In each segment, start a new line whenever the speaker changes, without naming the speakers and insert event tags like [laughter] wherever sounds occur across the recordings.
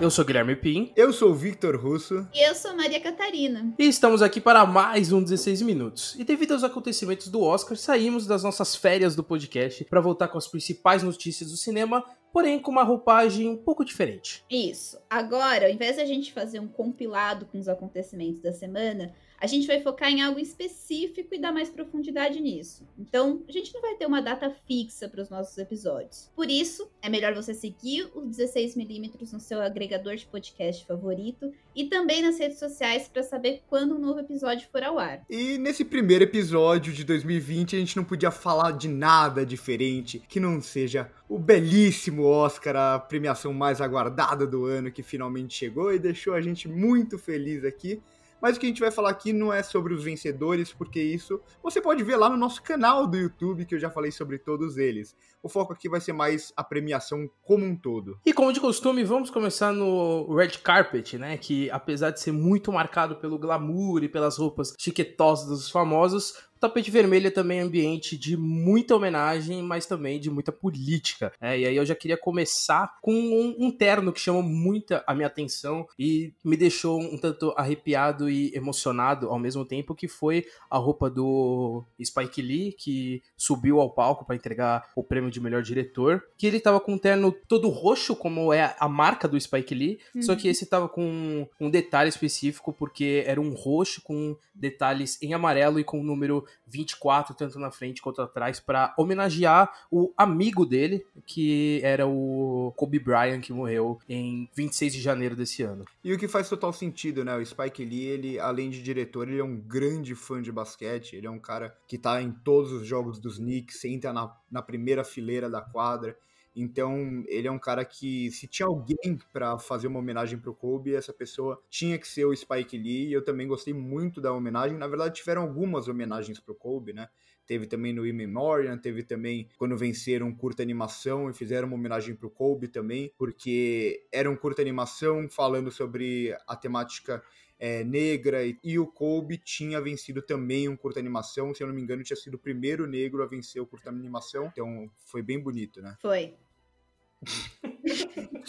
Eu sou Guilherme Pim.
Eu sou o Victor Russo.
E eu sou Maria Catarina.
E estamos aqui para mais um 16 Minutos. E devido aos acontecimentos do Oscar, saímos das nossas férias do podcast para voltar com as principais notícias do cinema, porém com uma roupagem um pouco diferente.
Isso. Agora, ao invés de a gente fazer um compilado com os acontecimentos da semana, a gente vai focar em algo específico e dar mais profundidade nisso. Então, a gente não vai ter uma data fixa para os nossos episódios. Por isso, é melhor você seguir o 16mm no seu agregador de podcast favorito e também nas redes sociais para saber quando um novo episódio for ao ar.
E nesse primeiro episódio de 2020, a gente não podia falar de nada diferente que não seja o belíssimo Oscar, a premiação mais aguardada do ano que finalmente chegou e deixou a gente muito feliz aqui. Mas o que a gente vai falar aqui não é sobre os vencedores, porque isso você pode ver lá no nosso canal do YouTube, que eu já falei sobre todos eles. O foco aqui vai ser mais a premiação como um todo.
E como de costume, vamos começar no Red Carpet, né? Que apesar de ser muito marcado pelo glamour e pelas roupas chiquetosas dos famosos, tapete vermelho é também ambiente de muita homenagem, mas também de muita política. É, e aí eu já queria começar com um, um, terno que chamou muita a minha atenção e me deixou um tanto arrepiado e emocionado ao mesmo tempo, que foi a roupa do Spike Lee, que subiu ao palco para entregar o prêmio de melhor diretor, que ele tava com um terno todo roxo, como é a marca do Spike Lee, uhum. só que esse tava com um detalhe específico, porque era um roxo com detalhes em amarelo e com o número 24, tanto na frente quanto atrás, para homenagear o amigo dele, que era o Kobe Bryant, que morreu em 26 de janeiro desse ano.
E o que faz total sentido, né? O Spike Lee, ele, além de diretor, ele é um grande fã de basquete, ele é um cara que tá em todos os jogos dos Knicks, entra na, na primeira fileira da quadra. Então, ele é um cara que, se tinha alguém para fazer uma homenagem pro Kobe, essa pessoa tinha que ser o Spike Lee. E eu também gostei muito da homenagem. Na verdade, tiveram algumas homenagens pro Kobe, né? Teve também no In Memoriam, teve também quando venceram curta animação e fizeram uma homenagem pro Kobe também, porque era um curta animação falando sobre a temática é, negra e, e, o Kobe tinha vencido também um curta animação, se eu não me engano, tinha sido o primeiro negro a vencer o curta animação, então foi bem bonito, né?
Foi.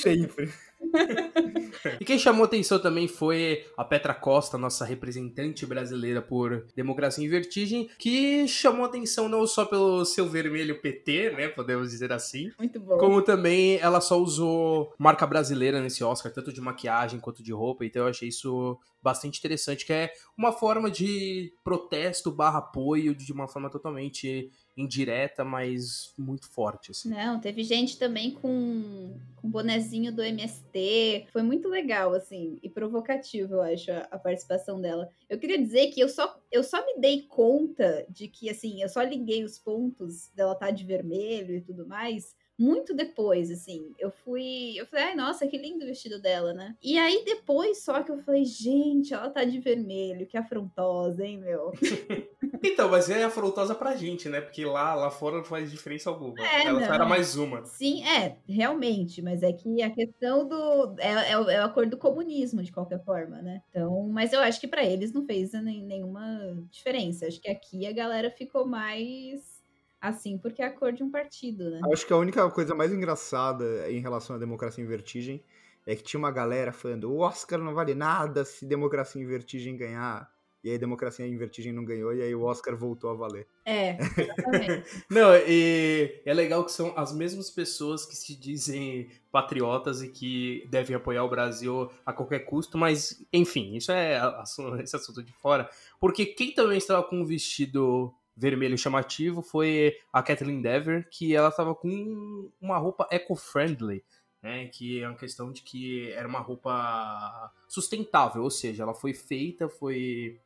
Sempre. [laughs]
e quem chamou atenção também foi a Petra Costa, nossa representante brasileira por Democracia em Vertigem, que chamou atenção não só pelo seu vermelho PT, né, podemos dizer assim,
Muito bom.
como também ela só usou marca brasileira nesse Oscar, tanto de maquiagem quanto de roupa, então eu achei isso bastante interessante, que é uma forma de protesto barra apoio de uma forma totalmente indireta, mas muito forte. Assim.
Não, teve gente também com, com bonezinho do MST. Foi muito legal, assim, e provocativo, eu acho, a, a, participação dela. Eu queria dizer que eu só, eu só me dei conta de que, assim, eu só liguei os pontos dela tá de vermelho e tudo mais muito depois, assim. Eu fui. Eu falei, ai, nossa, que lindo o vestido dela, né? E aí depois só que eu falei, gente, ela tá de vermelho, que afrontosa, hein, meu? [laughs]
então, mas é afrontosa pra gente, né? Porque lá, lá fora não faz diferença alguma. É, ela não. era mais uma.
Sim, é, realmente. Mas é que a questão do. É, é, é a cor do comunismo, de qualquer forma, né? Então, mas eu acho que para eles não fez nenhuma diferença. Acho que aqui a galera ficou mais assim porque é a cor de um partido, né?
Acho que a única coisa mais engraçada em relação à democracia em vertigem é que tinha uma galera falando: o Oscar não vale nada se democracia em vertigem ganhar. E aí Democracia em Vertigem não ganhou, e aí o Oscar voltou a valer.
É, exatamente. [laughs]
não, e é legal que são as mesmas pessoas que se dizem patriotas e que devem apoiar o Brasil a qualquer custo, mas, enfim, isso é esse assunto de fora. Porque quem também estava com um vestido vermelho chamativo foi a Kathleen Dever, que ela estava com uma roupa eco-friendly, né? Que é uma questão de que era uma roupa sustentável, ou seja, ela foi feita, foi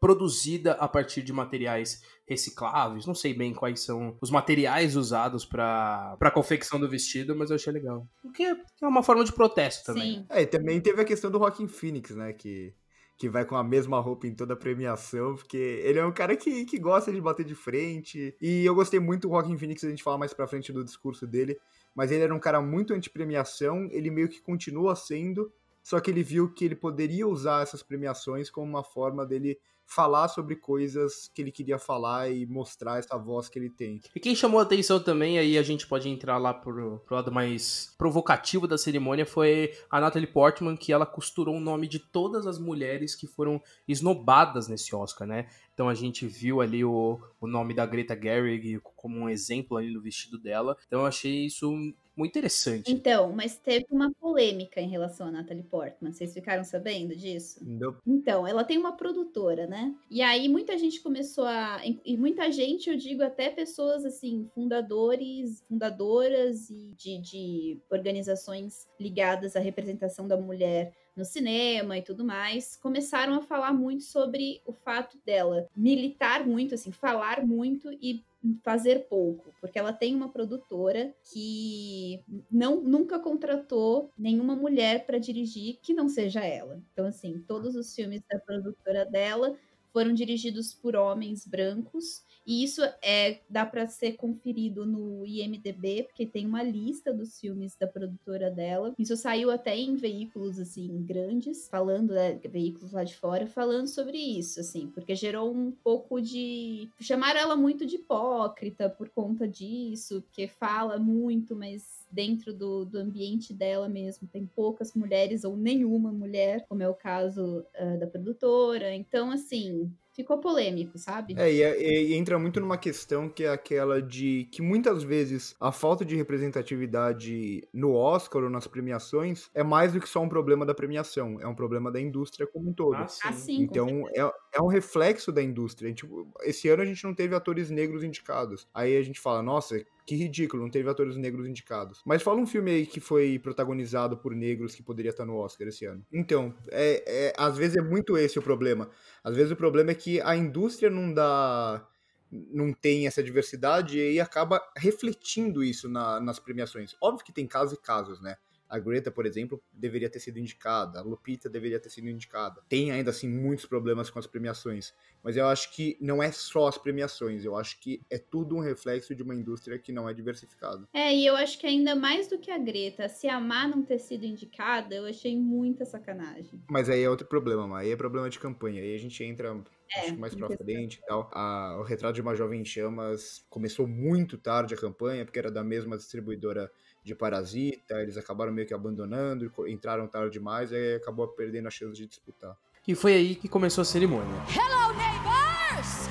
produzida a partir de materiais recicláveis. Não sei bem quais são os materiais usados para a confecção do vestido, mas eu achei legal. Porque é uma forma de protesto também.
Sim.
É, e também teve a questão do Rockin' Phoenix, né? Que que vai com a mesma roupa em toda a premiação, porque ele é um cara que, que gosta de bater de frente. E eu gostei muito do Rockin' Phoenix, a gente fala mais pra frente do discurso dele, mas ele era um cara muito anti-premiação, ele meio que continua sendo, só que ele viu que ele poderia usar essas premiações como uma forma dele falar sobre coisas que ele queria falar e mostrar essa voz que ele tem.
E quem chamou a atenção também, aí a gente pode entrar lá pro, pro lado mais provocativo da cerimônia, foi a Natalie Portman, que ela costurou o nome de todas as mulheres que foram esnobadas nesse Oscar, né? Então a gente viu ali o, o nome da Greta Gerwig como um exemplo ali no vestido dela. Então eu achei isso muito interessante.
Então, mas teve uma polêmica em relação a Natalie Portman. Vocês ficaram sabendo disso?
Não.
Então, ela tem uma produtora, né? E aí muita gente começou a. E muita gente, eu digo até pessoas assim, fundadores, fundadoras e de, de organizações ligadas à representação da mulher no cinema e tudo mais, começaram a falar muito sobre o fato dela militar muito, assim, falar muito e fazer pouco, porque ela tem uma produtora que não nunca contratou nenhuma mulher para dirigir que não seja ela. Então assim, todos os filmes da produtora dela foram dirigidos por homens brancos e isso é dá para ser conferido no IMDb, porque tem uma lista dos filmes da produtora dela. Isso saiu até em veículos assim grandes, falando, né, veículos lá de fora, falando sobre isso, assim, porque gerou um pouco de chamaram ela muito de hipócrita por conta disso, porque fala muito, mas dentro do, do ambiente dela mesmo tem poucas mulheres ou nenhuma mulher, como é o caso uh, da produtora. Então, assim, ficou polêmico, sabe?
É e, é, e, entra muito numa questão que é aquela de que muitas vezes a falta de representatividade no Oscar ou nas premiações é mais do que só um problema da premiação, é um problema da indústria como um todo.
Ah, sim.
Ah, sim,
então é, é um reflexo da indústria. Tipo, esse ano a gente não teve atores negros indicados. Aí a gente fala, nossa, que ridículo, não teve atores negros indicados. Mas fala um filme aí que foi protagonizado por negros que poderia estar no Oscar esse ano. Então, é, é, às vezes é muito esse o problema. Às vezes o problema é que a indústria não dá não tem essa diversidade e acaba refletindo isso na, nas premiações. Óbvio que tem casos e casos, né? A Greta, por exemplo, deveria ter sido indicada, a Lupita deveria ter sido indicada. Tem ainda assim muitos problemas com as premiações, mas eu acho que não é só as premiações, eu acho que é tudo um reflexo de uma indústria que não é diversificada.
É, e eu acho que ainda mais do que a Greta, se a Má não ter sido indicada, eu achei muita sacanagem.
Mas aí é outro problema, aí é problema de campanha, aí a gente entra é, acho que mais pra frente e tal. A, o Retrato de uma Jovem Chamas começou muito tarde a campanha, porque era da mesma distribuidora de Parasita, eles acabaram meio que abandonando, entraram tarde demais, e acabou perdendo a chance de disputar.
E foi aí que começou a cerimônia.
Hello, neighbors!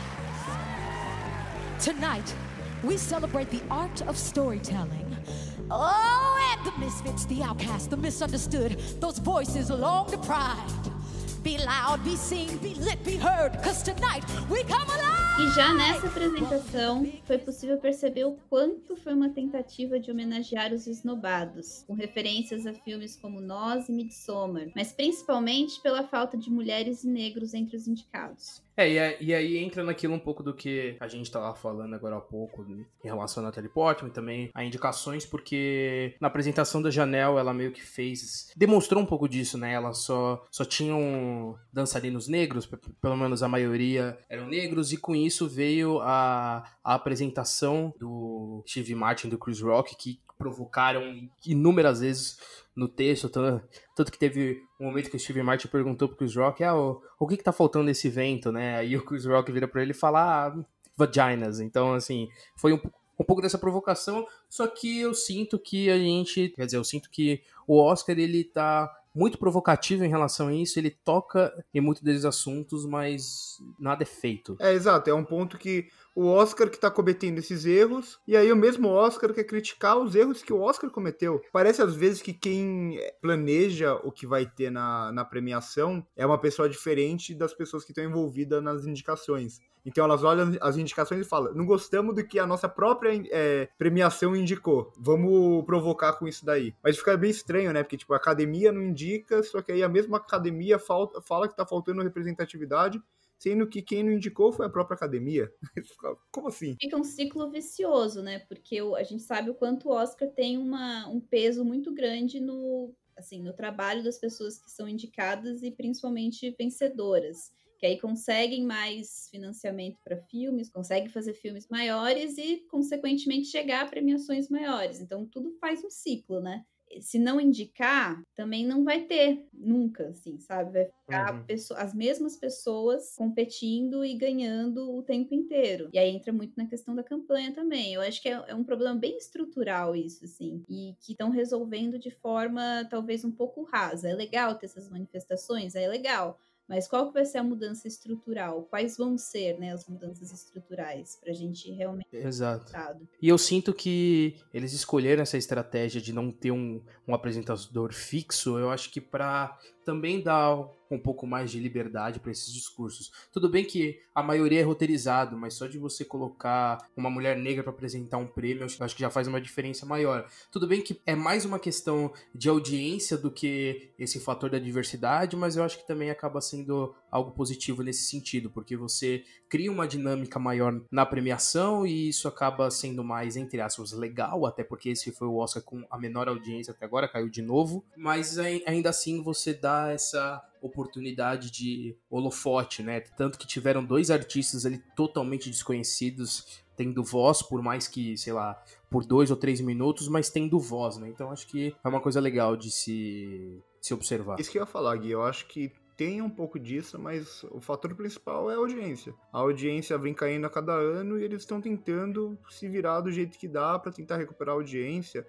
Tonight, we celebrate the art of storytelling. Oh, and the misfits, the outcasts, the misunderstood, those voices long deprived. Be loud, be seen, be lit, be heard, cause tonight we come alive!
E já nessa apresentação foi possível perceber o quanto foi uma tentativa de homenagear os esnobados, com referências a filmes como Nós e Midsommar, mas principalmente pela falta de mulheres e negros entre os indicados.
É, e, e, aí entra naquilo um pouco do que a gente tava falando agora há pouco né, em relação a Natalie Portman, também a indicações, porque na apresentação da Janelle ela meio que fez, demonstrou um pouco disso, né? Ela só, só tinham dançarinos negros, pelo menos a maioria eram negros, e com isso veio a, a apresentação do Steve Martin, do Chris Rock, que provocaram inúmeras vezes no texto, tanto, que teve um momento que o Steve Martin perguntou pro Chris Rock, ah, o, o que que tá faltando nesse evento, né? Aí o Chris Rock vira para ele falar ah, vaginas. Então, assim, foi um, um pouco dessa provocação, só que eu sinto que a gente, quer dizer, eu sinto que o Oscar ele tá muito provocativo em relação a isso, ele toca em muitos desses assuntos, mas nada é feito.
É, exato, é um ponto que o Oscar que tá cometendo esses erros, e aí o mesmo Oscar quer criticar os erros que o Oscar cometeu. Parece às vezes que quem planeja o que vai ter na, na premiação é uma pessoa diferente das pessoas que estão envolvidas nas indicações. Então elas olham as indicações e falam: não gostamos do que a nossa própria é, premiação indicou. Vamos provocar com isso daí. Mas fica bem estranho, né? Porque tipo, a academia não indica, só que aí a mesma academia falta, fala que tá faltando representatividade sendo que quem não indicou foi a própria academia. [laughs] Como assim?
Fica um ciclo vicioso, né? Porque a gente sabe o quanto o Oscar tem uma, um peso muito grande no, assim, no trabalho das pessoas que são indicadas e principalmente vencedoras. Que aí conseguem mais financiamento para filmes, conseguem fazer filmes maiores e, consequentemente, chegar a premiações maiores. Então, tudo faz um ciclo, né? se não indicar, também não vai ter nunca, assim, sabe? Vai ficar
Uhum.
pessoa- as mesmas pessoas competindo e ganhando o tempo inteiro. E aí entra muito na questão da campanha também. Eu acho que é, é um problema bem estrutural isso, assim, e que estão resolvendo de forma talvez um pouco rasa. É legal ter essas manifestações, é legal. Mas qual que vai ser a mudança estrutural? Quais vão ser, né, as mudanças estruturais para a gente realmente
Exato. E eu sinto que eles escolheram essa estratégia de não ter um, um apresentador fixo, eu acho que para também dar um pouco mais de liberdade para esses discursos. Tudo bem que a maioria é roteirizado, mas só de você colocar uma mulher negra para apresentar um prêmio, acho- que já faz uma diferença maior. Tudo bem que é mais uma questão de audiência do que esse fator da diversidade, mas eu acho que também acaba sendo algo positivo nesse sentido, porque você cria uma dinâmica maior na premiação e isso acaba sendo mais, entre aspas, legal, até porque esse foi o Oscar com a menor audiência até agora, caiu de novo, mas ai- ainda assim você dá essa oportunidade de holofote, né? Tanto que tiveram dois artistas ali totalmente desconhecidos tendo voz, por mais que, sei lá, por dois ou três minutos, mas tendo voz, né? Então acho que é uma coisa legal de se, se observar.
Isso que eu ia falar, Gui. Eu acho que tem um pouco disso, mas o fator principal é a audiência. A audiência vem caindo a cada ano e eles estão tentando se virar do jeito que dá para tentar recuperar a audiência,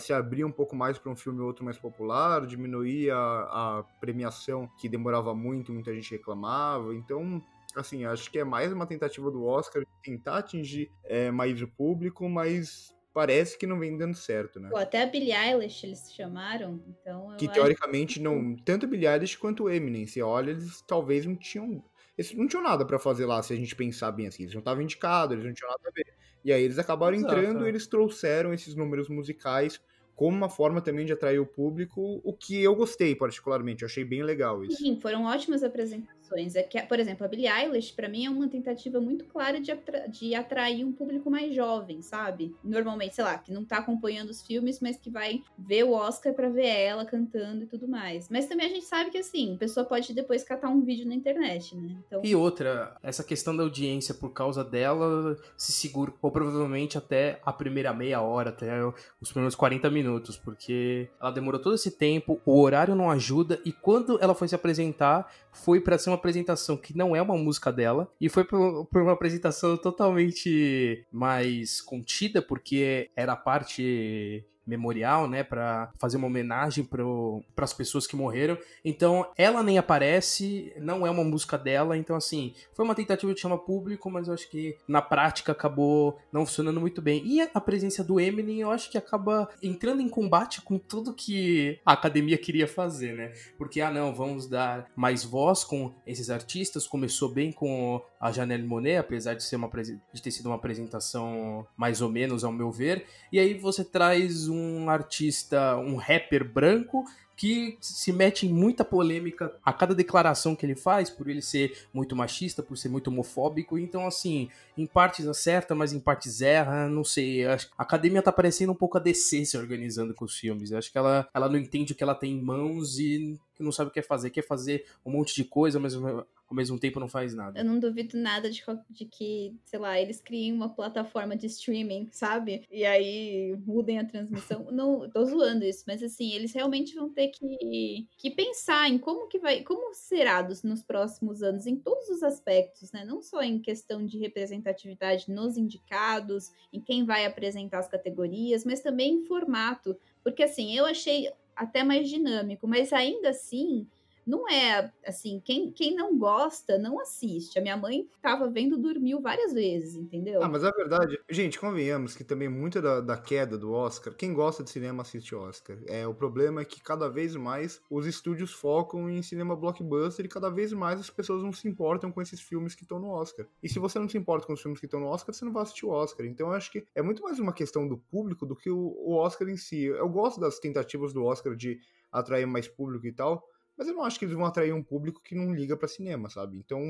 se abrir um pouco mais para um filme ou outro mais popular, diminuir a, a premiação que demorava muito, muita gente reclamava. Então, assim, acho que é mais uma tentativa do Oscar de tentar atingir é, mais o público, mas parece que não vem dando certo, né?
Pô, até a Billie Eilish eles chamaram, então
que teoricamente não tanto Billie Eilish quanto o Eminem você olha eles talvez não tinham eles não tinham nada pra fazer lá se a gente pensar bem assim eles não estavam indicados eles não tinham nada a ver e aí eles acabaram
Exato,
entrando
é.
e eles trouxeram esses números musicais como uma forma também de atrair o público o que eu gostei particularmente eu achei bem legal isso
Sim, foram ótimas apresentações. É que, por exemplo, a Billie Eilish, pra mim, é uma tentativa muito clara de, atra- de atrair um público mais jovem, sabe? Normalmente, sei lá, que não tá acompanhando os filmes, mas que vai ver o Oscar pra ver ela cantando e tudo mais. Mas também a gente sabe que, assim, a pessoa pode depois catar um vídeo na internet, né? Então,
E outra, essa questão da audiência por causa dela se segura, ou provavelmente até a primeira meia hora, até os primeiros 40 minutos, porque ela demorou todo esse tempo, o horário não ajuda, e quando ela foi se apresentar, foi pra ser uma apresentação que não é uma música dela, e foi por, por uma apresentação totalmente mais contida, porque era a parte memorial, né, Pra fazer uma homenagem para as pessoas que morreram. Então, ela nem aparece, não é uma música dela, então assim, foi uma tentativa de chamar público, mas eu acho que na prática acabou não funcionando muito bem. E a presença do Eminem, eu acho que acaba entrando em combate com tudo que a academia queria fazer, né? Porque ah, não, vamos dar mais voz com esses artistas. Começou bem com a Janelle Monet, apesar de ser uma de ter sido uma apresentação mais ou menos ao meu ver. E aí você traz um artista, um rapper branco que se mete em muita polêmica a cada declaração que ele faz, por ele ser muito machista, por ser muito homofóbico. Então, assim, em partes acerta, mas em partes erra, não sei. a academia tá parecendo um pouco a DC se organizando com os filmes. Eu acho que ela, ela não entende o que ela tem em mãos e não sabe o que quer fazer. Quer fazer um monte de coisa, mas ao mesmo tempo não faz nada.
eu não duvido nada de, de que, sei lá, eles criem uma plataforma de streaming, sabe? E aí mudem a transmissão. [laughs] não, tô zoando isso, mas assim, eles realmente vão ter que, que pensar em como que vai, como será dos, nos próximos anos, em todos os aspectos, né? Não só em questão de representatividade nos indicados, em quem vai apresentar as categorias, mas também em formato. Porque assim, eu achei até mais dinâmico, mas ainda assim não é assim, quem, quem não gosta, não assiste. A minha mãe tava vendo, dormiu várias vezes, entendeu?
Ah, mas a verdade, gente, convenhamos que também muita da, da queda do Oscar, quem gosta de cinema assiste Oscar. É, o problema é que cada vez mais os estúdios focam em cinema blockbuster e cada vez mais as pessoas não se importam com esses filmes que estão no Oscar. E se você não se importa com os filmes que estão no Oscar, você não vai assistir o Oscar. Então eu acho que é muito mais uma questão do público do que o, o Oscar em si. Eu gosto das tentativas do Oscar de atrair mais público e tal, mas eu não acho que eles vão atrair um público que não liga pra cinema, sabe? Então,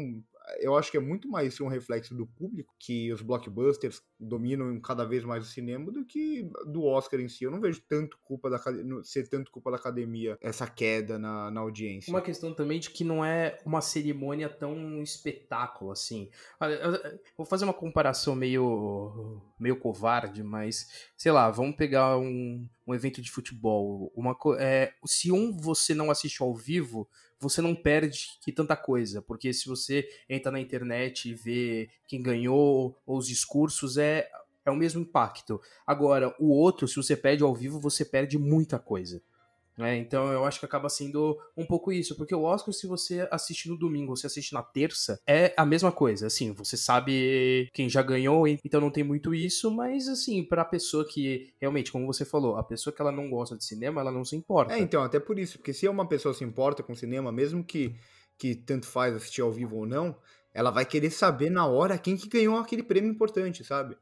eu acho que é muito mais um reflexo do público, que os blockbusters dominam cada vez mais o cinema, do que do Oscar em si. Eu não vejo tanto culpa da ser tanto culpa da academia essa queda na, na audiência.
Uma questão também de que não é uma cerimônia tão espetáculo assim. Vou fazer uma comparação meio, meio covarde, mas sei lá, vamos pegar um, um evento de futebol, uma é, se um você não assiste ao vivo, você não perde que tanta coisa, porque se você entra na internet e vê quem ganhou ou os discursos, é, é o mesmo impacto. Agora, o outro, se você perde ao vivo, você perde muita coisa. Né? Então eu acho que acaba sendo um pouco isso, porque o Oscar, se você assiste no domingo você assiste na terça, é a mesma coisa. Assim, você sabe quem já ganhou, então não tem muito isso, mas assim, pra pessoa que realmente, como você falou, a pessoa que ela não gosta de cinema, ela não se importa.
É, então, até por isso, porque se uma pessoa se importa com cinema, mesmo que, que tanto faz assistir ao vivo ou não, ela vai querer saber na hora quem que ganhou aquele prêmio importante, sabe?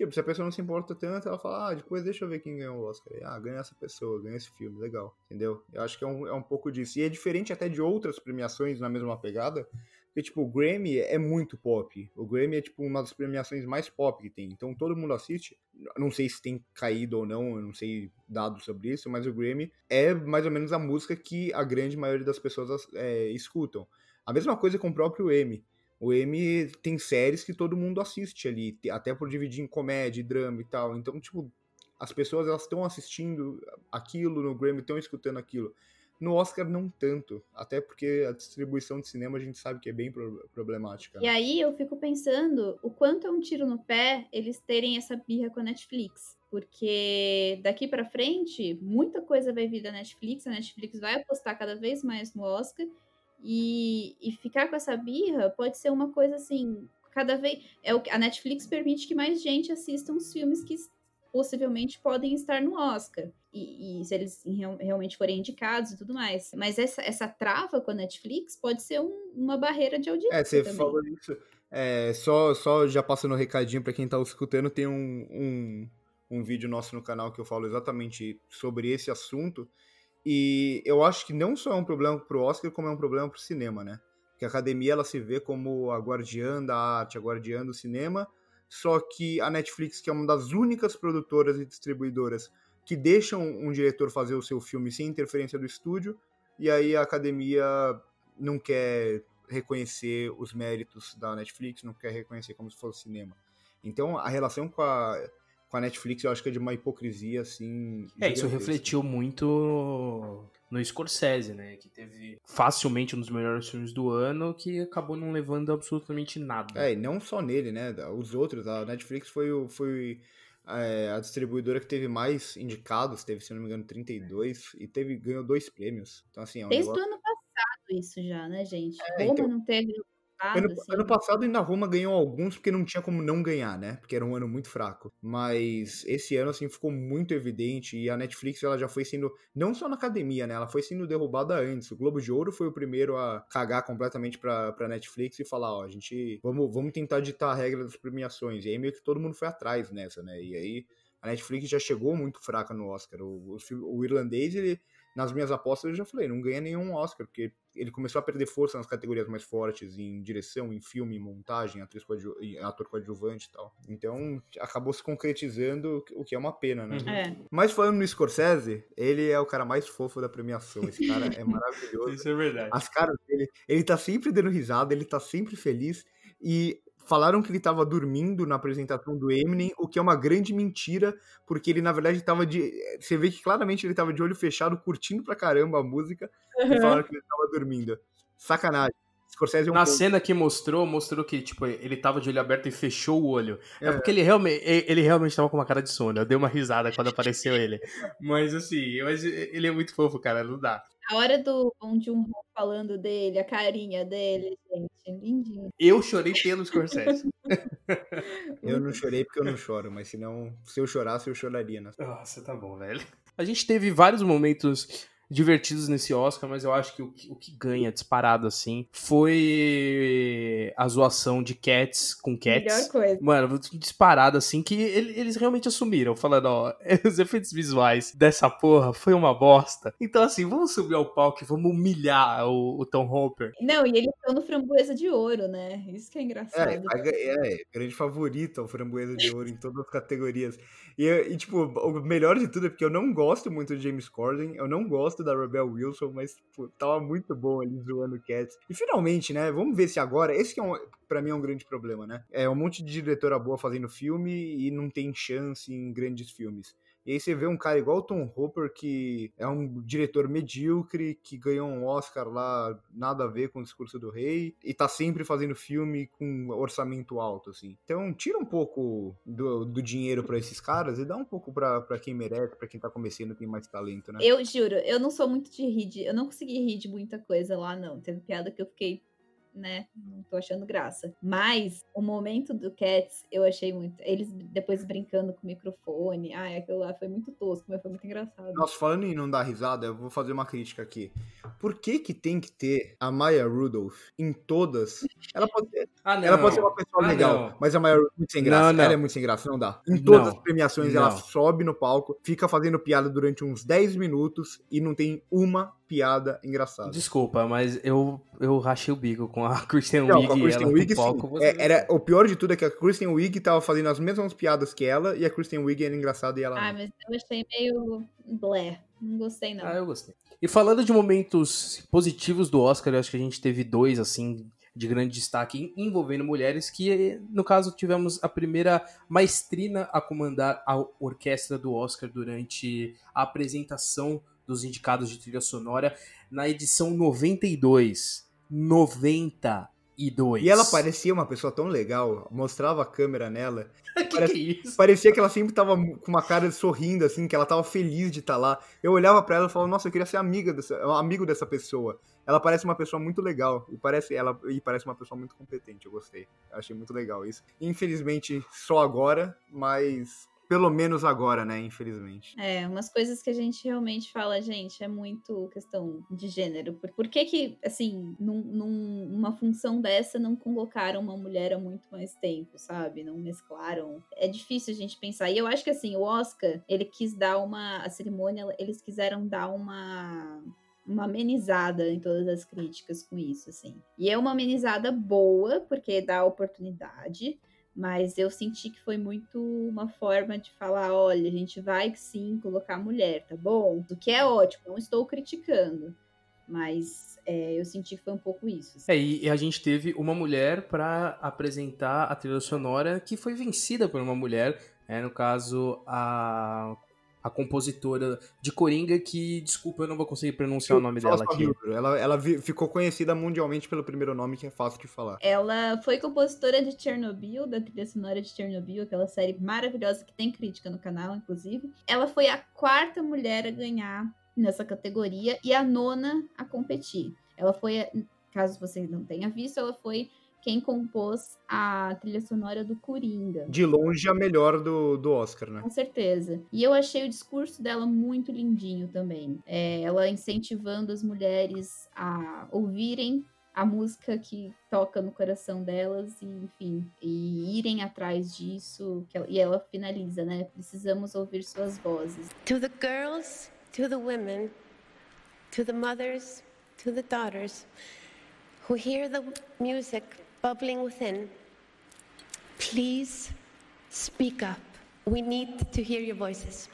Tipo, se a pessoa não se importa tanto, ela fala, ah, depois deixa eu ver quem ganhou o Oscar. Ah, ganha essa pessoa, ganha esse filme, legal, entendeu? Eu acho que é um, é um pouco disso. E é diferente até de outras premiações na mesma pegada, porque, tipo, o Grammy é muito pop. O Grammy é, tipo, uma das premiações mais pop que tem. Então, todo mundo assiste. Não sei se tem caído ou não, eu não sei dados sobre isso, mas o Grammy é mais ou menos a música que a grande maioria das pessoas é, escutam. A mesma coisa com o próprio Emmy. O M tem séries que todo mundo assiste ali, até por dividir em comédia, drama e tal. Então, tipo, as pessoas elas estão assistindo aquilo no Grammy, estão escutando aquilo. No Oscar, não tanto. Até porque a distribuição de cinema a gente sabe que é bem problemática.
E aí eu fico pensando o quanto é um tiro no pé eles terem essa birra com a Netflix. Porque daqui para frente, muita coisa vai vir da Netflix. A Netflix vai apostar cada vez mais no Oscar. E, e ficar com essa birra pode ser uma coisa assim, cada vez. É o, a Netflix permite que mais gente assista os filmes que possivelmente podem estar no Oscar. E, e se eles realmente forem indicados e tudo mais. Mas essa, essa trava com a Netflix pode ser um, uma barreira de audiência.
É, você
também.
falou isso. É, só, só já passando um recadinho para quem tá escutando, tem um, um, um vídeo nosso no canal que eu falo exatamente sobre esse assunto. E eu acho que não só é um problema pro Oscar, como é um problema pro cinema, né? Que a academia ela se vê como a guardiã da arte, a guardiã do cinema, só que a Netflix, que é uma das únicas produtoras e distribuidoras que deixam um diretor fazer o seu filme sem interferência do estúdio, e aí a academia não quer reconhecer os méritos da Netflix, não quer reconhecer como se fosse cinema. Então a relação com a com a Netflix, eu acho que é de uma hipocrisia, assim.
É, isso refletiu muito no Scorsese, né? Que teve facilmente um dos melhores filmes do ano que acabou não levando absolutamente nada.
É, e não só nele, né? Os outros, a Netflix foi, foi é, a distribuidora que teve mais indicados, teve, se não me engano, 32, e teve, ganhou dois prêmios. Então, assim, é um
Desde o negócio... ano passado isso já, né, gente? É, Roma então... não teve
ano, assim. ano, passado ainda Roma ganhou alguns porque não tinha como não ganhar, né? Porque era um ano muito fraco. Mas esse ano, assim, ficou muito evidente e a Netflix, ela já foi sendo, não só na academia, né? Ela foi sendo derrubada antes. O Globo de Ouro foi o primeiro a cagar completamente pra, pra Netflix e falar, ó, a gente, vamos, vamos tentar ditar a regra das premiações. E aí meio que todo mundo foi atrás nessa, né? E aí a Netflix já chegou muito fraca no Oscar. O, o, o irlandês, ele nas minhas apostas eu já falei, não ganha nenhum Oscar, porque ele começou a perder força nas categorias mais fortes, em direção, em filme, em montagem, atriz coadju ator coadjuvante e tal. Então, acabou se concretizando, o que é uma pena, né?
Uhum. É.
Mas falando no Scorsese, ele é o cara mais fofo da premiação. Esse cara é maravilhoso. [laughs]
Isso é verdade.
As caras dele, ele tá sempre dando risada, ele tá sempre feliz. E Falaram que ele estava dormindo na apresentação do Eminem, o que é uma grande mentira, porque ele na verdade estava de. Você vê que claramente ele estava de olho fechado, curtindo pra caramba a música, uhum. e falaram que ele estava dormindo. Sacanagem.
Scorsese é um Na ponto. cena que mostrou, mostrou que, tipo, ele tava de olho aberto e fechou o olho. É, é porque ele realmente, ele realmente tava com uma cara de sono. Eu dei uma risada quando apareceu ele. [laughs] Mas assim, mas ele é muito fofo, cara, não dá.
A hora do Bong joon falando dele, a carinha dele, gente, lindinho.
Eu chorei pelo Scorsese. [laughs]
eu não chorei porque eu não choro, mas senão, se eu chorasse, eu choraria. Né?
Nossa, tá bom, velho. A gente teve vários momentos divertidos nesse Oscar, mas eu acho que o, que o que ganha disparado assim foi a zoação de Cats com Cats.
Melhor coisa.
Mano, disparado assim que eles realmente assumiram, falando, ó, [laughs] os efeitos visuais dessa porra foi uma bosta. Então assim, vamos subir ao palco e vamos humilhar o, o Tom Hopper.
Não, e eles estão no Framboesa de Ouro, né? Isso que é engraçado.
É, é, é grande favorito o Framboesa de Ouro em todas as categorias. E, e, tipo, o melhor de tudo é porque eu não gosto muito de James Corden, eu não gosto da Rebel Wilson, mas pô, tava muito bom ali zoando o Cats. E finalmente, né, vamos ver se agora, esse que é um, pra mim é um grande problema, né? É um monte de diretora boa fazendo filme e não tem chance em grandes filmes. E aí você vê um cara igual o Tom Hopper, que é um diretor medíocre, que ganhou um Oscar lá, nada a ver com o discurso do rei, e tá sempre fazendo filme com orçamento alto, assim. Então, tira um pouco do, do dinheiro para esses caras e dá um pouco para quem merece, para quem tá começando tem mais talento, né?
Eu juro, eu não sou muito de rir, de, eu não consegui rir de muita coisa lá, não. Teve piada que eu fiquei né? Não tô achando graça. Mas o momento do Cats eu achei muito. Eles depois brincando com o microfone. Ai, aquilo lá foi muito tosco, mas foi muito engraçado.
Nossa, falando em não dar risada, eu vou fazer uma crítica aqui. Por que que tem que ter a Maya Rudolph em todas? Ela pode ah, ela pode ser uma pessoa ah, legal, não. mas a Maya Rudolph é muito sem graça. Não, não. Ela é muito sem graça, não dá. Em todas as premiações, ela sobe no palco, fica fazendo piada durante uns 10 minutos e não tem uma piada engraçada.
Desculpa, mas eu, eu rachei o bico com a [laughs] Kristen Wiig.
Com a Kristen Wiig, palco, é, era, o pior de tudo é que a Kristen Wiig tava fazendo as mesmas piadas que ela e a Kristen Wiig era engraçada e ela
Ah, mas eu achei meio blé. Não gostei, não.
Ah, eu gostei. E falando de momentos positivos do Oscar, eu acho que a gente teve dois, assim, de grande destaque envolvendo mulheres, que no caso tivemos a primeira maestrina a comandar a orquestra do Oscar durante a apresentação dos indicados de trilha sonora na edição 92. 92.
E ela parecia uma pessoa tão legal, mostrava a câmera nela. [laughs]
que parecia, que é isso?
Parecia que ela sempre tava com uma cara sorrindo, assim, que ela tava feliz de estar tá lá. Eu olhava para ela e falava, nossa, eu queria ser amiga dessa, amigo dessa pessoa. Ela parece uma pessoa muito legal e parece ela e parece uma pessoa muito competente. Eu gostei, eu achei muito legal isso. Infelizmente só agora, mas pelo menos agora, né? Infelizmente.
É, umas coisas que a gente realmente fala, gente, é muito questão de gênero. Por, por que que, assim, num, num, numa função dessa não convocaram uma mulher há muito mais tempo, sabe? Não mesclaram. É difícil a gente pensar. E eu acho que, assim, o Oscar, ele quis dar uma... A cerimônia, eles quiseram dar uma uma amenizada em todas as críticas com isso, assim. E é uma amenizada boa, porque dá oportunidade, mas eu senti que foi muito uma forma de falar: olha, a gente vai sim colocar mulher, tá bom? O que é ótimo, não estou criticando. Mas é, eu senti que foi um pouco isso.
Assim. É, e a gente teve uma mulher para apresentar a trilha sonora que foi vencida por uma mulher. É, no caso, a a compositora de Coringa, que, desculpa, eu não vou conseguir pronunciar o nome dela aqui.
Ela, ela ficou conhecida mundialmente pelo primeiro nome, que é fácil de falar.
Ela foi compositora de Chernobyl, da trilha sonora de Chernobyl, aquela série maravilhosa que tem crítica no canal, inclusive. Ela foi a quarta mulher a ganhar nessa categoria e a nona a competir. Ela foi, caso você não tenha visto, ela foi quem compôs a trilha sonora do Coringa.
De longe a melhor do, do Oscar, né?
Com certeza. E eu achei o discurso dela muito lindinho também. É, ela incentivando as mulheres a ouvirem a música que toca no coração delas e, enfim, e irem atrás disso. Ela, e ela finaliza, né? Precisamos ouvir suas vozes. To the girls, to the women, to the mothers, to the daughters who hear the music bubbling within, please speak up. We need to hear your voices.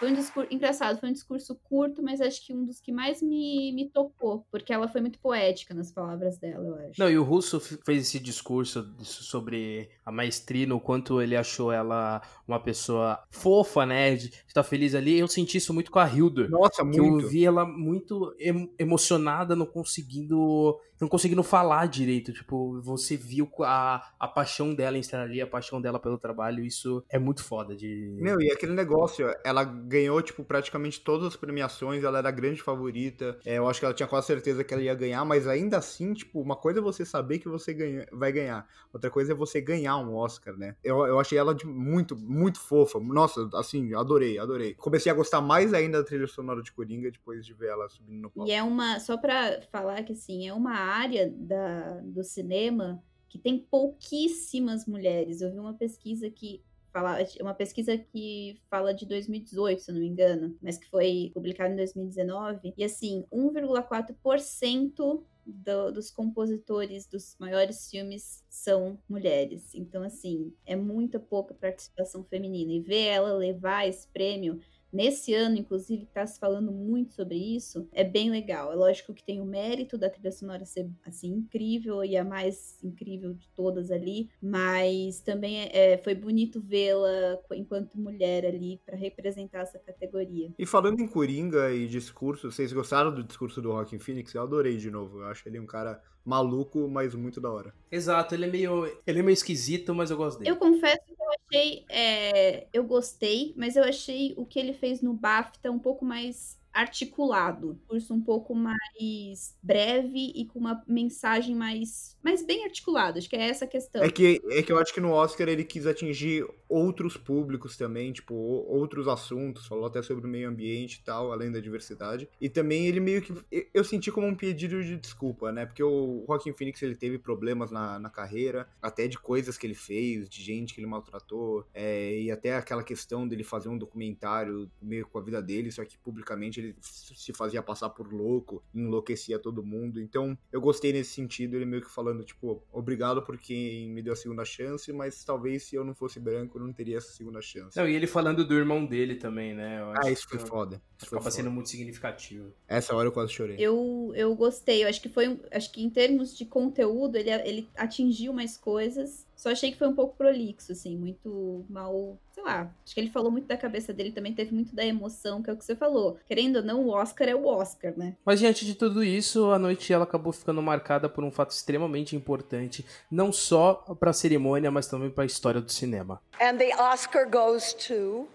Foi um discurso engraçado, foi um discurso curto, mas acho que um dos que mais me, me tocou, porque ela foi muito poética nas palavras dela, eu acho.
Não, e o Russo fez esse discurso sobre a maestrina, o quanto ele achou ela uma pessoa fofa, né? De estar tá feliz ali. Eu senti isso muito com a Hildur.
Nossa,
muito. eu vi ela muito emocionada, não conseguindo não conseguindo falar direito. Tipo, você viu a, a paixão dela em estar ali, a paixão dela pelo trabalho. Isso é muito foda de.
Meu, e aquele negócio, ela ganhou, tipo, praticamente todas as premiações, ela era a grande favorita. É, eu acho que ela tinha quase certeza que ela ia ganhar, mas ainda assim, tipo, uma coisa é você saber que você ganha, vai ganhar, outra coisa é você ganhar um Oscar, né? Eu, eu achei ela de muito, muito fofa. Nossa, assim, adorei, adorei. Comecei a gostar mais ainda da trilha sonora de Coringa depois de ver ela subindo no palco.
E é uma, só pra falar que assim, é uma área da, do cinema que tem pouquíssimas mulheres. Eu vi uma pesquisa que fala, uma pesquisa que fala de 2018, se eu não me engano, mas que foi publicada em 2019, e assim, 1,4% do, dos compositores dos maiores filmes são mulheres. Então, assim, é muita pouca participação feminina. E ver ela levar esse prêmio nesse ano, inclusive, está se falando muito sobre isso, é bem legal. É lógico que tem o mérito da trilha sonora ser assim incrível e a mais incrível de todas ali, mas também é, foi bonito vê-la enquanto mulher ali para representar essa categoria.
E falando em Coringa e discurso, vocês gostaram do discurso do Rockin' Phoenix? Eu adorei de novo. Eu acho ele um cara maluco, mas muito da hora.
Exato, ele é meio, ele é meio esquisito, mas eu gosto dele.
Eu confesso achei, é, eu gostei, mas eu achei o que ele fez no BAFTA um pouco mais articulado, curso um pouco mais breve e com uma mensagem mais, mais bem articulada. Acho que é essa a questão.
É que, é que eu acho que no Oscar ele quis atingir outros públicos também, tipo, outros assuntos, falou até sobre o meio ambiente e tal, além da diversidade. E também ele meio que. Eu senti como um pedido de desculpa, né? Porque o Joaquim Phoenix ele teve problemas na, na carreira, até de coisas que ele fez, de gente que ele maltratou, é, e até aquela questão dele fazer um documentário meio com a vida dele, só que publicamente ele se fazia passar por louco, enlouquecia todo mundo. Então, eu gostei nesse sentido, ele meio que falando, tipo, obrigado por quem me deu a segunda chance, mas talvez se eu não fosse branco, eu não teria essa segunda chance.
Não, e ele falando do irmão dele também, né?
ah, isso foi foda.
Isso acaba sendo muito significativo.
Essa hora eu quase chorei.
Eu, eu gostei, eu acho que foi, acho que em termos de conteúdo, ele, ele atingiu mais coisas, só achei que foi um pouco prolixo, assim, muito mal. Sei lá. Acho que ele falou muito da cabeça dele, também teve muito da emoção, que é o que você falou. Querendo ou não, o Oscar é o Oscar, né?
Mas diante de tudo isso, a noite ela acabou ficando marcada por um fato extremamente importante, não só para a cerimônia, mas também para a história do cinema. And the Oscar goes to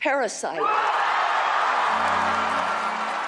Parasite.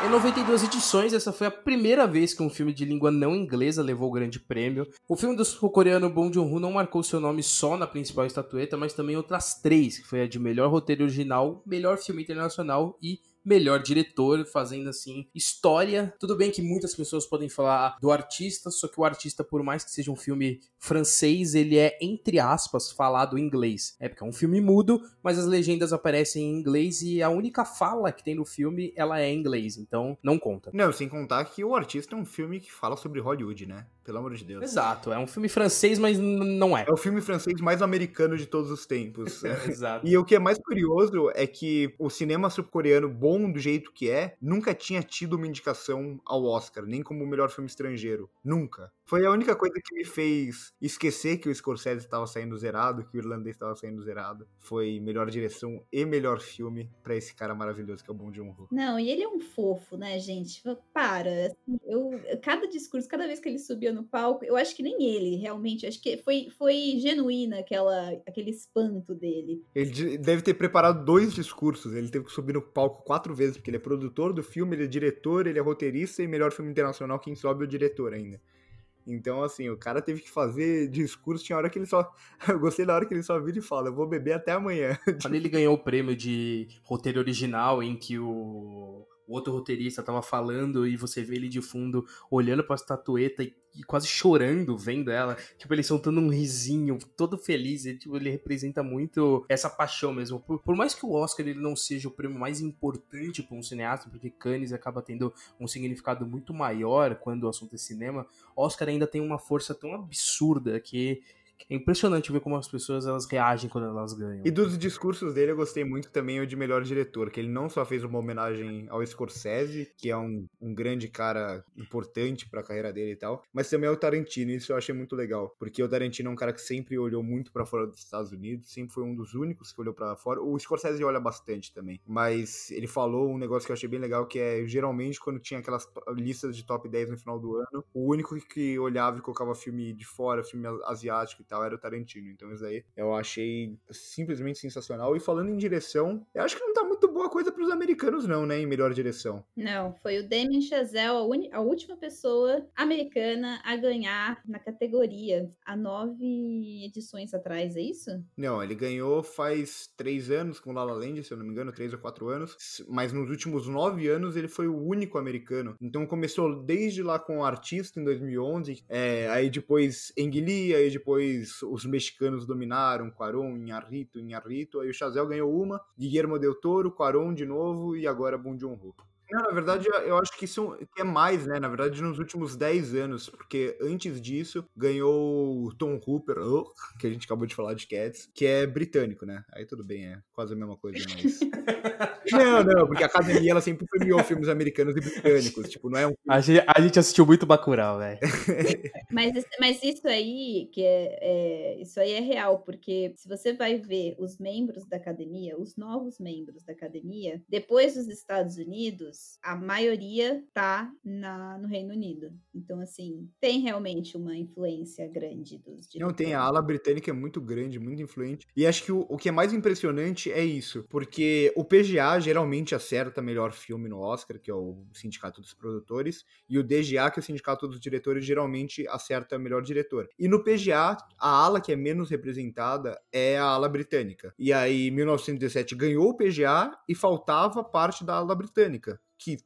Em 92 edições, essa foi a primeira vez que um filme de língua não inglesa levou o grande prêmio. O filme do sul-coreano Bong Joon-ho não marcou seu nome só na principal estatueta, mas também outras três, que foi a de melhor roteiro original, melhor filme internacional e melhor diretor, fazendo assim história. Tudo bem que muitas pessoas podem falar do artista, só que o artista, por mais que seja um filme francês, ele é, entre aspas, falado em inglês. É porque é um filme mudo, mas as legendas aparecem em inglês e a única fala que tem no filme, ela é em inglês, então não conta.
Não, sem contar que o artista é um filme que fala sobre Hollywood, né? Pelo amor de Deus.
Exato, é um filme francês, mas não é.
É o filme francês mais americano de todos os tempos. [laughs]
Exato.
E o que é mais curioso é que o cinema sul-coreano bom do jeito que é, nunca tinha tido uma indicação ao Oscar, nem como melhor filme estrangeiro. Nunca. Foi a única coisa que me fez esquecer que o Scorsese estava saindo zerado, que o irlandês estava saindo zerado. Foi melhor direção e melhor filme para esse cara maravilhoso que é o Bong Joon-ho.
Não, e ele é um fofo, né, gente? Para. Assim, eu, cada discurso, cada vez que ele subia no palco, eu acho que nem ele, realmente. Acho que foi, foi genuína aquela, aquele espanto dele.
Ele deve ter preparado dois discursos. Ele teve que subir no palco quatro vezes, porque ele é produtor do filme, ele é diretor, ele é roteirista e melhor filme internacional, quem sobe é o diretor ainda. Então, assim, o cara teve que fazer discurso, tinha hora que ele só. [laughs] Eu gostei da hora que ele só vira e fala, eu vou beber até amanhã. [laughs]
Quando ele ganhou o prêmio de roteiro original, em que o o outro roteirista tava falando e você vê ele de fundo olhando para a estatueta e, e, quase chorando vendo ela, tipo ele soltando um risinho, todo feliz, ele, tipo, ele representa muito essa paixão mesmo. Por, por, mais que o Oscar ele não seja o prêmio mais importante para um cineasta, porque Cannes acaba tendo um significado muito maior quando o assunto é cinema, Oscar ainda tem uma força tão absurda que é impressionante ver como as pessoas elas reagem quando elas ganham.
E dos discursos dele eu gostei muito também o de melhor diretor, que ele não só fez uma homenagem ao Scorsese, que é um, um grande cara importante para a carreira dele e tal, mas também ao Tarantino, isso eu achei muito legal, porque o Tarantino é um cara que sempre olhou muito para fora dos Estados Unidos, sempre foi um dos únicos que olhou para fora. O Scorsese olha bastante também, mas ele falou um negócio que eu achei bem legal, que é geralmente quando tinha aquelas listas de top 10 no final do ano, o único que olhava e colocava filme de fora, filme asiático e tal, era o Tarantino. Então isso aí eu achei simplesmente sensacional. E falando em direção, eu acho que não tá muito boa coisa pros americanos não, né, em melhor direção.
Não, foi o Damien Chazelle, a, a última pessoa americana a ganhar na categoria há nove edições atrás, é isso?
Não, ele ganhou faz três anos com La La Land, se eu não me engano, três ou quatro anos. Mas nos últimos nove anos ele foi o único americano. Então começou desde lá com o Artista em 2011, é, aí depois Engli, aí depois os mexicanos dominaram, Quaron, Inharrito, Inharrito, aí o Chazelle ganhou uma, Guillermo del Toro, Quaron de novo e agora Bong Joon-ho. Não, na verdade, eu acho que isso é mais, né? Na verdade, nos últimos 10 anos, porque antes disso ganhou o Tom Hooper, oh, que a gente acabou de falar de Cats, que é britânico, né? Aí tudo bem, é quase a mesma coisa, mas. [laughs] não, não, porque a academia ela sempre premiou filmes americanos e britânicos. Tipo, não é um.
A gente, a gente assistiu muito Bacurau, velho. [laughs]
mas, mas isso aí, que é, é, isso aí é real, porque se você vai ver os membros da academia, os novos membros da academia, depois dos Estados Unidos, a maioria tá na, no Reino Unido. Então, assim, tem realmente uma influência grande dos
Não tem, a ala britânica é muito grande, muito influente. E acho que o, o que é mais impressionante é isso, porque o PGA geralmente acerta melhor filme no Oscar, que é o Sindicato dos Produtores, e o DGA, que é o Sindicato dos Diretores, geralmente acerta melhor diretor. E no PGA, a ala que é menos representada é a ala britânica. E aí, 1917 ganhou o PGA e faltava parte da ala britânica, que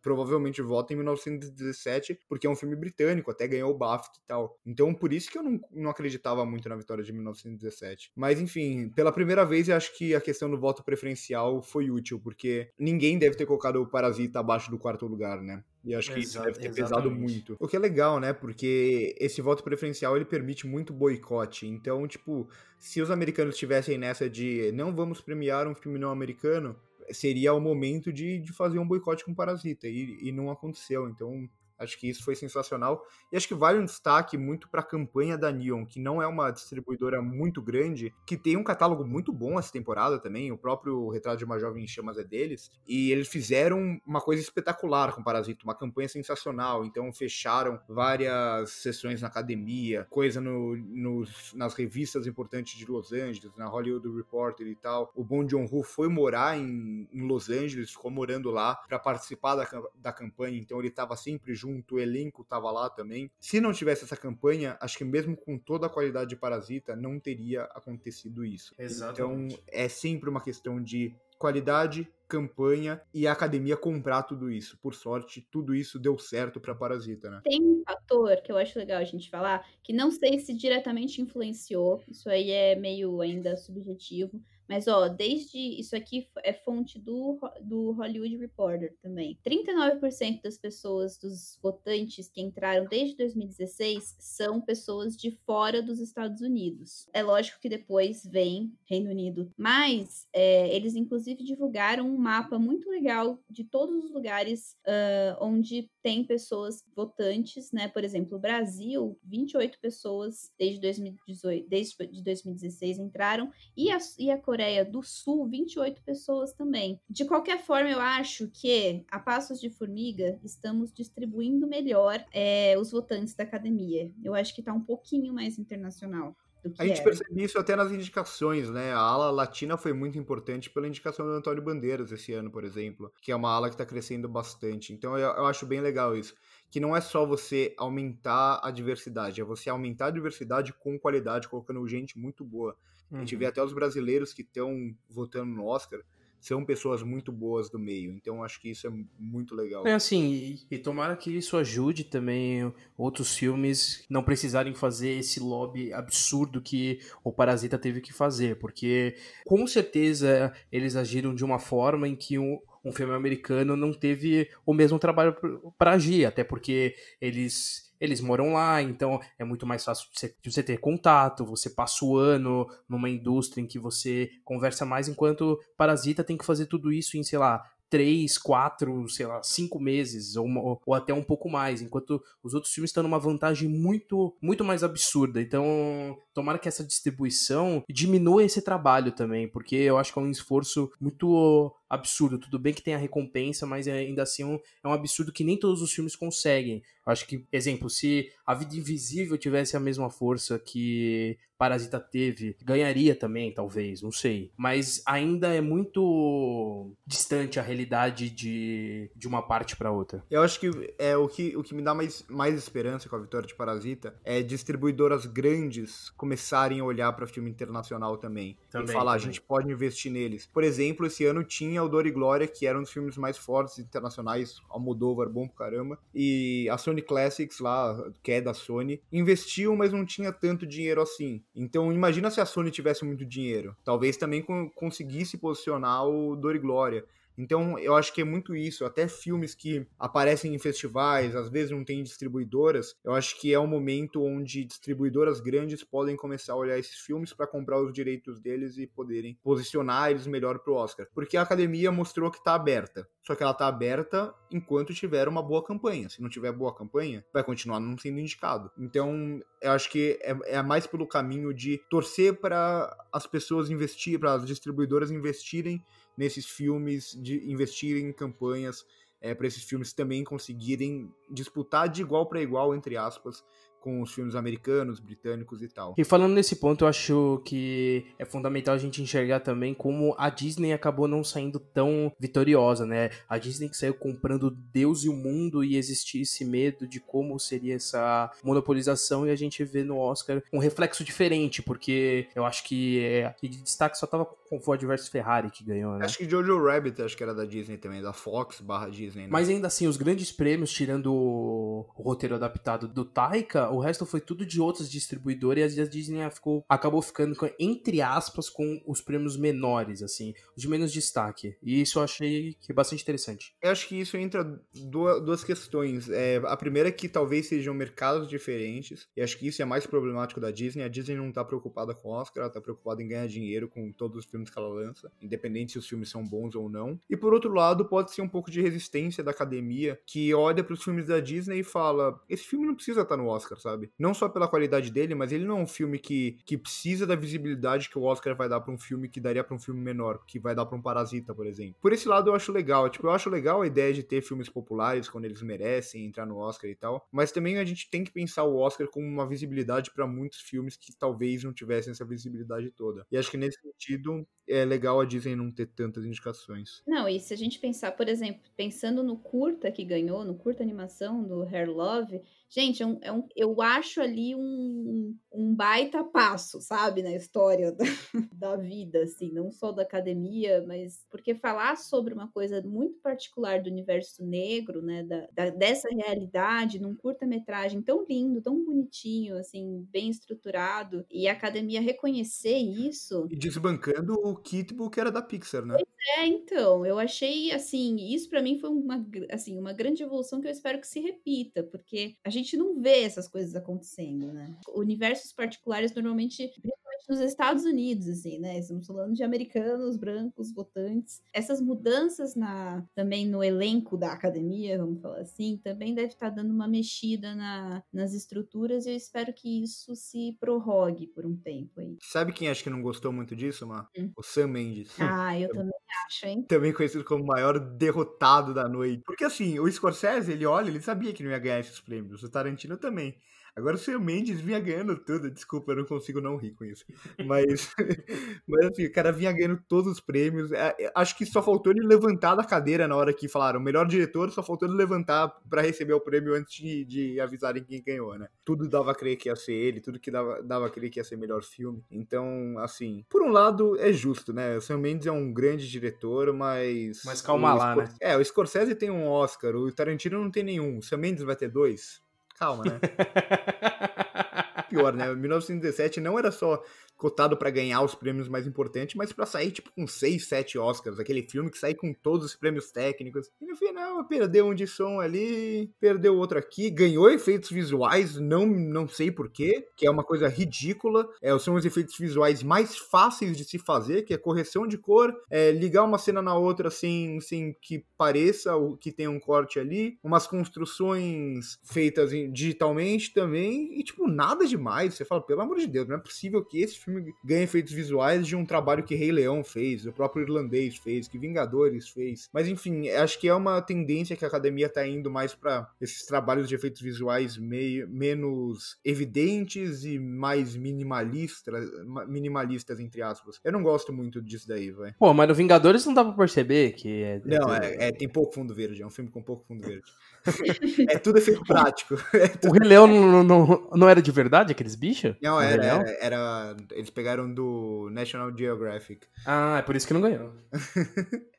provavelmente vota em 1917, porque é um filme britânico, até ganhou o BAFTA e tal. Então, por isso que eu não, não acreditava muito na vitória de 1917. Mas, enfim, pela primeira vez, eu acho que a questão do voto preferencial foi útil, porque ninguém deve ter colocado o Parasita abaixo do quarto lugar, né? E acho que isso deve ter exatamente. pesado muito. O que é legal, né? Porque esse voto preferencial ele permite muito boicote. Então, tipo, se os americanos estivessem nessa de não vamos premiar um filme não americano, seria o momento de, de fazer um boicote com o Parasita, e, e não aconteceu. Então, Acho que isso foi sensacional. E acho que vale um destaque muito para a campanha da Neon, que não é uma distribuidora muito grande, que tem um catálogo muito bom essa temporada também. O próprio Retrato de uma Jovem em Chamas é deles. E eles fizeram uma coisa espetacular com Parasita, uma campanha sensacional. Então fecharam várias sessões na academia, coisa no, nos, nas revistas importantes de Los Angeles, na Hollywood Reporter e tal. O Bon Joon-ho foi morar em, em Los Angeles, ficou morando lá para participar da, da campanha. Então ele estava sempre junto junto, o elenco estava lá também. Se não tivesse essa campanha, acho que mesmo com toda a qualidade de Parasita, não teria acontecido isso. Exatamente. Então, é sempre uma questão de qualidade, campanha e a academia comprar tudo isso. Por sorte, tudo isso deu certo para Parasita, né?
Tem um fator que eu acho legal a gente falar, que não sei se diretamente influenciou, isso aí é meio ainda subjetivo, mas, ó, desde. Isso aqui é fonte do, do Hollywood Reporter também. 39% das pessoas, dos votantes que entraram desde 2016, são pessoas de fora dos Estados Unidos. É lógico que depois vem Reino Unido. Mas é, eles, inclusive, divulgaram um mapa muito legal de todos os lugares uh, onde tem pessoas votantes, né? Por exemplo, o Brasil, 28 pessoas desde 2018, desde 2016 entraram, e a, e a Coreia do Sul, 28 pessoas também. De qualquer forma, eu acho que, a passos de formiga, estamos distribuindo melhor é, os votantes da academia. Eu acho que está um pouquinho mais internacional.
A gente percebe isso até nas indicações, né? A ala latina foi muito importante pela indicação do Antônio Bandeiras esse ano, por exemplo, que é uma ala que está crescendo bastante. Então eu, eu, acho bem legal isso. Que não é só você aumentar a diversidade, é você aumentar a diversidade com qualidade, colocando gente muito boa. Uhum. A gente vê uhum. até os brasileiros que estão votando no Oscar são pessoas muito boas do meio. Então acho que isso é muito legal.
É assim, e, e, tomara que isso ajude também outros filmes não precisarem fazer esse lobby absurdo que o Parasita teve que fazer, porque com certeza eles agiram de uma forma em que um, um filme americano não teve o mesmo trabalho para agir, até porque eles eles moram lá, então é muito mais fácil de você, ter contato, você passa o ano numa indústria em que você conversa mais, enquanto Parasita tem que fazer tudo isso em, sei lá, três, quatro, sei lá, cinco meses ou, ou, até um pouco mais, enquanto os outros filmes estão numa vantagem muito, muito mais absurda. Então, tomara que essa distribuição diminua esse trabalho também, porque eu acho que é um esforço muito absurdo. Tudo bem que tem a recompensa, mas ainda assim é um, é um absurdo que nem todos os filmes conseguem. Eu acho que, exemplo, se A Vida Invisível tivesse a mesma força que Parasita teve, ganharia também, talvez, não sei. Mas ainda é muito distante a realidade de, de uma parte para outra.
Eu acho que é o que, o que me dá mais, mais esperança com a vitória de Parasita é distribuidoras grandes começarem a olhar para filme internacional também. também e falar, também. a gente pode investir neles. Por exemplo, esse ano tinha o Dor e Glória, que era um dos filmes mais fortes internacionais, Almodóvar, bom pra caramba. E a Sony Classics lá, que é da Sony, investiu, mas não tinha tanto dinheiro assim. Então imagina se a Sony tivesse muito dinheiro. Talvez também conseguisse posicionar o Dor e Glória. Então, eu acho que é muito isso. Até filmes que aparecem em festivais, às vezes não tem distribuidoras, eu acho que é um momento onde distribuidoras grandes podem começar a olhar esses filmes para comprar os direitos deles e poderem posicionar eles melhor pro Oscar. Porque a academia mostrou que tá aberta. Só que ela tá aberta enquanto tiver uma boa campanha. Se não tiver boa campanha, vai continuar não sendo indicado. Então, eu acho que é, é mais pelo caminho de torcer para as pessoas investir, para as distribuidoras investirem nesses filmes, de investirem em campanhas é, para esses filmes também conseguirem disputar de igual para igual, entre aspas, com os filmes americanos, britânicos e tal.
E falando nesse ponto, eu acho que é fundamental a gente enxergar também como a Disney acabou não saindo tão vitoriosa, né? A Disney que saiu comprando Deus e o mundo e existia esse medo de como seria essa monopolização e a gente vê no Oscar um reflexo diferente, porque eu acho que é, de destaque só tava com Ford vs Ferrari que ganhou, né?
Acho que Jojo Rabbit, acho que era da Disney também, da Fox barra Disney. Né?
Mas ainda assim, os grandes prêmios, tirando o roteiro adaptado do Taika, o resto foi tudo de outras distribuidoras e a Disney ficou, acabou ficando, com, entre aspas, com os prêmios menores, assim, os de menos destaque. E isso eu achei que é bastante interessante.
Eu acho que isso entra duas, duas questões. É, a primeira é que talvez sejam mercados diferentes, e acho que isso é mais problemático da Disney. A Disney não tá preocupada com Oscar, ela tá preocupada em ganhar dinheiro com todos os filmes que ela lança, independente se os filmes são bons ou não. E por outro lado, pode ser um pouco de resistência da academia, que olha para os filmes da Disney e fala: esse filme não precisa estar tá no Oscar, sabe? Não só pela qualidade dele, mas ele não é um filme que, que precisa da visibilidade que o Oscar vai dar para um filme que daria para um filme menor, que vai dar para um Parasita, por exemplo. Por esse lado eu acho legal, tipo, eu acho legal a ideia de ter filmes populares quando eles merecem entrar no Oscar e tal, mas também a gente tem que pensar o Oscar como uma visibilidade para muitos filmes que talvez não tivessem essa visibilidade toda. E acho que nesse sentido é legal a Disney não ter tantas indicações.
Não, e se a gente pensar, por exemplo, pensando no curta que ganhou, no curta animação do Hair Love, gente, é um, é um, eu acho ali um, um baita passo, sabe, na história da, [laughs] da vida, assim, não só da academia, mas porque falar sobre uma coisa muito particular do universo negro, né, da, da dessa realidade, num curta-metragem tão lindo, tão bonitinho, assim, bem estruturado, e a academia reconhecer isso.
E desbancando o Kitbull que era da Pixar, né?
É, então, eu achei assim, isso para mim foi uma, assim, uma grande evolução que eu espero que se repita, porque a gente não vê essas coisas acontecendo, né? Universos particulares normalmente, principalmente nos Estados Unidos, assim, né? Estamos falando de americanos, brancos, votantes. Essas mudanças na também no elenco da academia, vamos falar assim, também deve estar dando uma mexida na, nas estruturas e eu espero que isso se prorrogue por um tempo aí.
Sabe quem acho que não gostou muito disso, Mar? Hum. O Sam Mendes.
Ah, eu também acho, hein?
Também conhecido como o maior derrotado da noite. Porque assim, o Scorsese, ele olha, ele sabia que não ia ganhar esses prêmios. O Tarantino também. Agora o Sam Mendes vinha ganhando tudo. Desculpa, eu não consigo não rir com isso. Mas, [laughs] mas assim, o cara vinha ganhando todos os prêmios. É, é, acho que só faltou ele levantar da cadeira na hora que falaram melhor diretor, só faltou ele levantar para receber o prêmio antes de, de, avisarem quem ganhou, né? Tudo dava a crer que ia ser ele, tudo que dava, dava a crer que ia ser melhor filme. Então, assim, por um lado é justo, né? O Sam Mendes é um grande diretor, mas.
Mas calma lá,
Scor... né? É, o Scorsese tem um Oscar, o Tarantino não tem nenhum. O Sam Mendes vai ter dois? Calma, né? [laughs] Pior, né? 1917 não era só cotado para ganhar os prêmios mais importantes, mas para sair tipo com 6, 7 Oscars, aquele filme que sai com todos os prêmios técnicos. E no final perdeu um de som ali, perdeu outro aqui, ganhou efeitos visuais, não não sei porquê, que é uma coisa ridícula. É, são os efeitos visuais mais fáceis de se fazer, que é correção de cor, é, ligar uma cena na outra assim, assim que pareça o que tem um corte ali, umas construções feitas digitalmente também, e tipo, nada demais. Você fala, pelo amor de Deus, não é possível que esse filme ganha efeitos visuais de um trabalho que Rei Leão fez, o próprio Irlandês fez, que Vingadores fez. Mas enfim, acho que é uma tendência que a academia tá indo mais para esses trabalhos de efeitos visuais meio, menos evidentes e mais minimalistas, minimalistas, entre aspas. Eu não gosto muito disso daí, vai.
Pô, mas no Vingadores não dá pra perceber que é.
Não, é, é, tem pouco fundo verde, é um filme com pouco fundo verde. [laughs] é tudo efeito prático.
É [laughs] tudo... O Rei Leão não, não, não era de verdade, aqueles bichos?
Não, era, era, era, Eles pegaram do National Geographic.
Ah, é por isso que não ganhou. [laughs]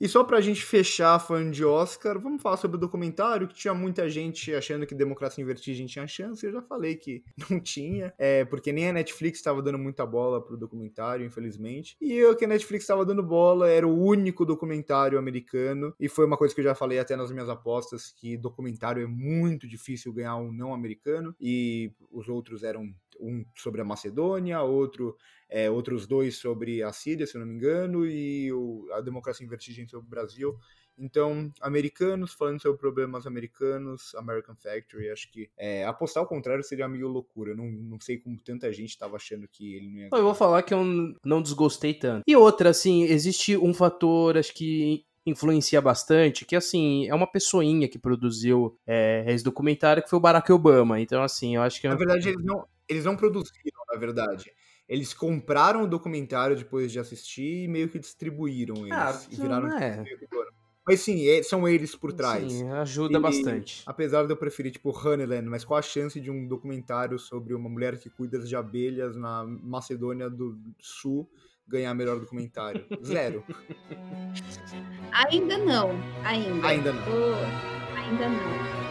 E só pra gente fechar fã de Oscar, vamos falar sobre o documentário, que tinha muita gente achando que Democracia em Vertigem tinha chance, eu já falei que [laughs] não tinha, é, porque nem a Netflix estava dando muita bola pro documentário, infelizmente. E o que a Netflix estava dando bola era o único documentário americano, e foi uma coisa que eu já falei até nas minhas apostas, que documentário é muito difícil ganhar um não americano, e os outros eram um sobre a Macedônia, outro é, outros dois sobre a Síria, se eu não me engano, e o, a democracia em vertigem sobre o Brasil. Então, americanos falando sobre problemas americanos, American Factory, acho que é, apostar ao contrário seria meio loucura. Não, não sei como tanta gente estava achando que ele não ia.
Eu vou falar que eu não desgostei tanto. E outra, assim, existe um fator, acho que influencia bastante, que assim, é uma pessoinha que produziu é, esse documentário, que foi o Barack Obama. Então, assim, eu acho que.
Na verdade, eles não, eles não produziram, na verdade. Eles compraram o documentário depois de assistir e meio que distribuíram eles.
Ah,
e viraram
é.
Mas sim, é, são eles por trás.
Sim, ajuda e, bastante.
Apesar de eu preferir, tipo, Honeyland, mas qual a chance de um documentário sobre uma mulher que cuida de abelhas na Macedônia do Sul ganhar melhor documentário? [laughs] Zero.
Ainda não. Ainda.
Ainda não.
Oh, ainda não.